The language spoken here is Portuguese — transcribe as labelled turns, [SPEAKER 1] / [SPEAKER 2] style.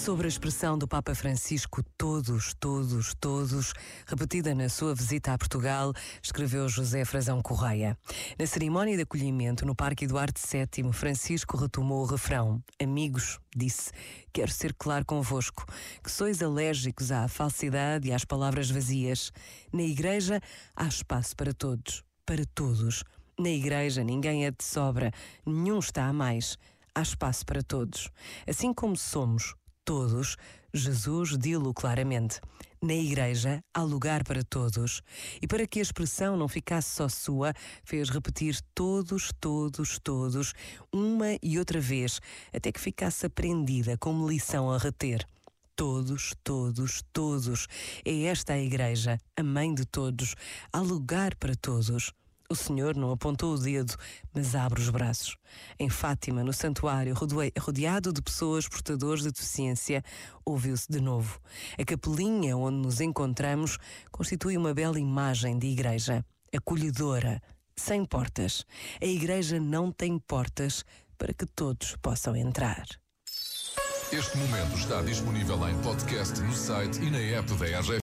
[SPEAKER 1] Sobre a expressão do Papa Francisco, todos, todos, todos, repetida na sua visita a Portugal, escreveu José Frazão Correia. Na cerimónia de acolhimento no Parque Eduardo VII, Francisco retomou o refrão: Amigos, disse, quero ser claro convosco, que sois alérgicos à falsidade e às palavras vazias. Na Igreja há espaço para todos, para todos. Na Igreja ninguém é de sobra, nenhum está a mais há espaço para todos. Assim como somos todos, Jesus dilo claramente. Na igreja há lugar para todos. E para que a expressão não ficasse só sua, fez repetir todos, todos, todos, uma e outra vez, até que ficasse aprendida como lição a reter. Todos, todos, todos. É esta a igreja, a mãe de todos. Há lugar para todos. O Senhor não apontou o dedo, mas abre os braços. Em Fátima, no santuário, rodeado de pessoas portadores de deficiência, ouviu-se de novo. A capelinha onde nos encontramos constitui uma bela imagem de igreja, acolhedora, sem portas. A igreja não tem portas para que todos possam entrar.
[SPEAKER 2] Este momento está disponível em podcast no site e na app da RGF.